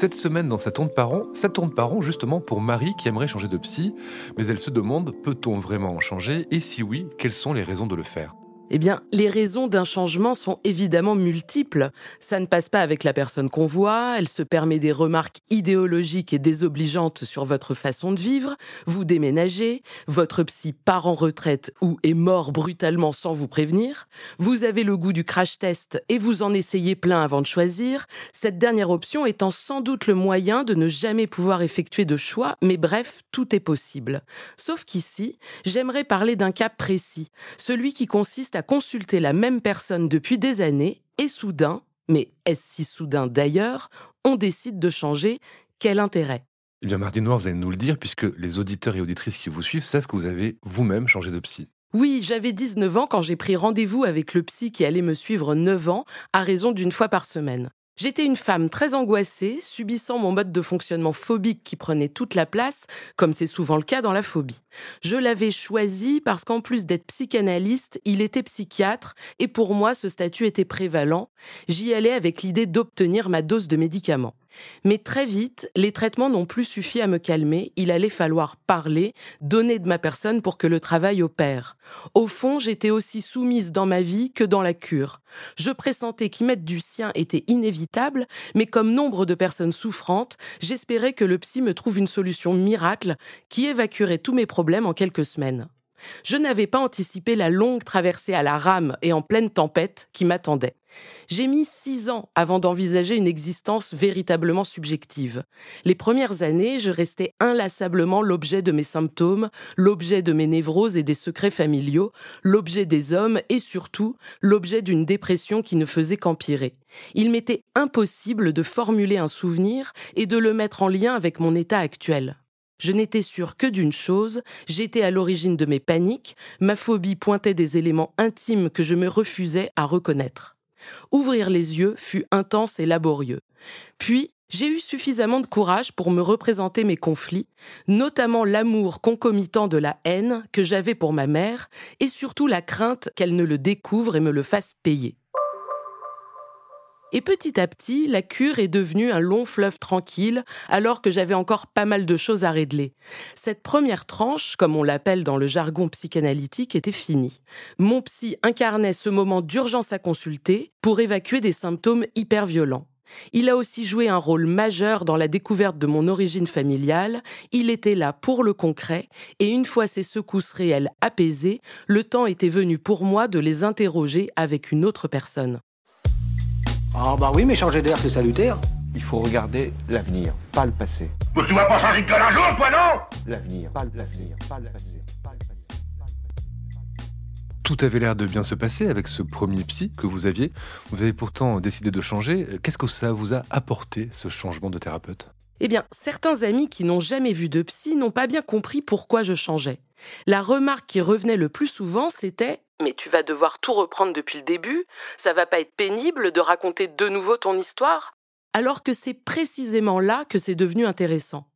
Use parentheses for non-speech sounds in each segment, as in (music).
Cette semaine dans Ça tourne par rond, ça tourne par justement pour Marie qui aimerait changer de psy, mais elle se demande peut-on vraiment en changer? Et si oui, quelles sont les raisons de le faire? Eh bien, les raisons d'un changement sont évidemment multiples. Ça ne passe pas avec la personne qu'on voit, elle se permet des remarques idéologiques et désobligeantes sur votre façon de vivre, vous déménagez, votre psy part en retraite ou est mort brutalement sans vous prévenir, vous avez le goût du crash test et vous en essayez plein avant de choisir, cette dernière option étant sans doute le moyen de ne jamais pouvoir effectuer de choix, mais bref, tout est possible. Sauf qu'ici, j'aimerais parler d'un cas précis, celui qui consiste à consulter la même personne depuis des années et soudain, mais est-ce si soudain d'ailleurs, on décide de changer Quel intérêt? Eh bien, Mardi Noir, vous allez nous le dire, puisque les auditeurs et auditrices qui vous suivent savent que vous avez vous-même changé de psy. Oui, j'avais 19 ans quand j'ai pris rendez-vous avec le psy qui allait me suivre 9 ans, à raison d'une fois par semaine. J'étais une femme très angoissée, subissant mon mode de fonctionnement phobique qui prenait toute la place, comme c'est souvent le cas dans la phobie. Je l'avais choisi parce qu'en plus d'être psychanalyste, il était psychiatre, et pour moi ce statut était prévalent. J'y allais avec l'idée d'obtenir ma dose de médicaments. Mais très vite, les traitements n'ont plus suffi à me calmer, il allait falloir parler, donner de ma personne pour que le travail opère. Au fond, j'étais aussi soumise dans ma vie que dans la cure. Je pressentais qu'y mettre du sien était inévitable, mais comme nombre de personnes souffrantes, j'espérais que le psy me trouve une solution miracle qui évacuerait tous mes problèmes en quelques semaines. Je n'avais pas anticipé la longue traversée à la rame et en pleine tempête qui m'attendait. J'ai mis six ans avant d'envisager une existence véritablement subjective. Les premières années, je restais inlassablement l'objet de mes symptômes, l'objet de mes névroses et des secrets familiaux, l'objet des hommes et surtout l'objet d'une dépression qui ne faisait qu'empirer. Il m'était impossible de formuler un souvenir et de le mettre en lien avec mon état actuel. Je n'étais sûre que d'une chose, j'étais à l'origine de mes paniques, ma phobie pointait des éléments intimes que je me refusais à reconnaître. Ouvrir les yeux fut intense et laborieux. Puis, j'ai eu suffisamment de courage pour me représenter mes conflits, notamment l'amour concomitant de la haine que j'avais pour ma mère, et surtout la crainte qu'elle ne le découvre et me le fasse payer. Et petit à petit, la cure est devenue un long fleuve tranquille, alors que j'avais encore pas mal de choses à régler. Cette première tranche, comme on l'appelle dans le jargon psychanalytique, était finie. Mon psy incarnait ce moment d'urgence à consulter pour évacuer des symptômes hyper violents. Il a aussi joué un rôle majeur dans la découverte de mon origine familiale, il était là pour le concret, et une fois ces secousses réelles apaisées, le temps était venu pour moi de les interroger avec une autre personne. Ah bah oui, mais changer d'air, c'est salutaire. Il faut regarder l'avenir, pas le passé. Mais tu vas pas changer de gueule un jour, toi, non? L'avenir, pas le passé, pas le passé, pas le passé. Tout avait l'air de bien se passer avec ce premier psy que vous aviez. Vous avez pourtant décidé de changer. Qu'est-ce que ça vous a apporté, ce changement de thérapeute? Eh bien, certains amis qui n'ont jamais vu de psy n'ont pas bien compris pourquoi je changeais. La remarque qui revenait le plus souvent, c'était mais tu vas devoir tout reprendre depuis le début, ça va pas être pénible de raconter de nouveau ton histoire Alors que c'est précisément là que c'est devenu intéressant.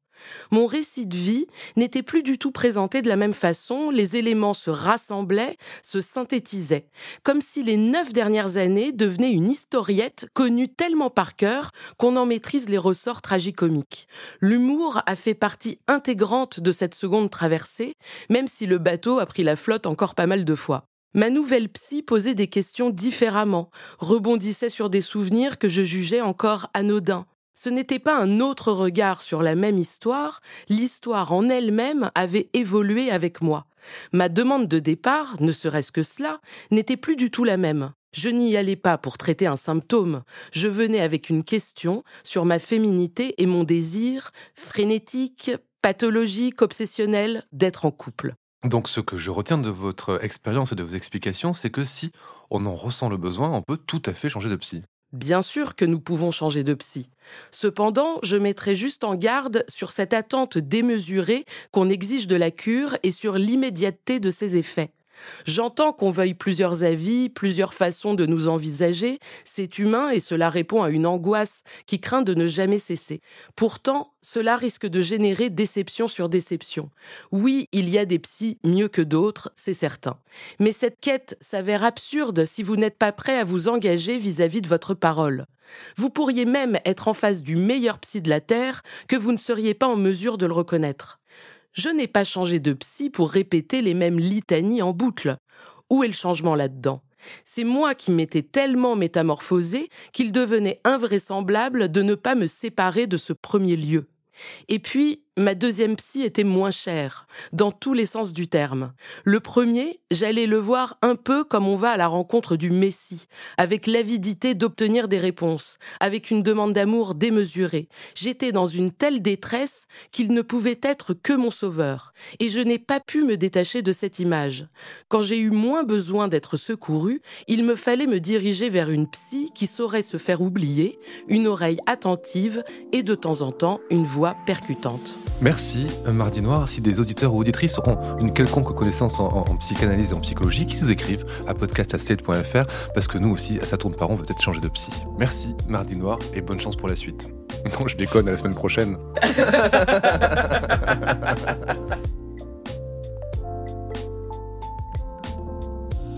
Mon récit de vie n'était plus du tout présenté de la même façon, les éléments se rassemblaient, se synthétisaient, comme si les neuf dernières années devenaient une historiette connue tellement par cœur qu'on en maîtrise les ressorts tragicomiques. L'humour a fait partie intégrante de cette seconde traversée, même si le bateau a pris la flotte encore pas mal de fois. Ma nouvelle psy posait des questions différemment, rebondissait sur des souvenirs que je jugeais encore anodins. Ce n'était pas un autre regard sur la même histoire, l'histoire en elle-même avait évolué avec moi. Ma demande de départ, ne serait-ce que cela, n'était plus du tout la même. Je n'y allais pas pour traiter un symptôme, je venais avec une question sur ma féminité et mon désir, frénétique, pathologique, obsessionnel, d'être en couple. Donc ce que je retiens de votre expérience et de vos explications, c'est que si on en ressent le besoin, on peut tout à fait changer de psy. Bien sûr que nous pouvons changer de psy. Cependant, je mettrai juste en garde sur cette attente démesurée qu'on exige de la cure et sur l'immédiateté de ses effets. J'entends qu'on veuille plusieurs avis, plusieurs façons de nous envisager, c'est humain et cela répond à une angoisse qui craint de ne jamais cesser. Pourtant, cela risque de générer déception sur déception. Oui, il y a des psys mieux que d'autres, c'est certain. Mais cette quête s'avère absurde si vous n'êtes pas prêt à vous engager vis-à-vis de votre parole. Vous pourriez même être en face du meilleur psy de la Terre que vous ne seriez pas en mesure de le reconnaître. Je n'ai pas changé de psy pour répéter les mêmes litanies en boucle. Où est le changement là-dedans? C'est moi qui m'étais tellement métamorphosé qu'il devenait invraisemblable de ne pas me séparer de ce premier lieu. Et puis, ma deuxième psy était moins chère, dans tous les sens du terme. Le premier, j'allais le voir un peu comme on va à la rencontre du Messie, avec l'avidité d'obtenir des réponses, avec une demande d'amour démesurée. J'étais dans une telle détresse qu'il ne pouvait être que mon sauveur, et je n'ai pas pu me détacher de cette image. Quand j'ai eu moins besoin d'être secouru, il me fallait me diriger vers une psy qui saurait se faire oublier, une oreille attentive et de temps en temps une voix percutante. Merci, Mardi Noir. Si des auditeurs ou auditrices ont une quelconque connaissance en, psychanalyse et en psychologie, qu'ils nous écrivent à podcast.slate.fr parce que nous aussi, à sa tourne par on veut peut-être changer de psy. Merci, Mardi Noir, et bonne chance pour la suite. (laughs) Non, je déconne, à la semaine prochaine. (laughs)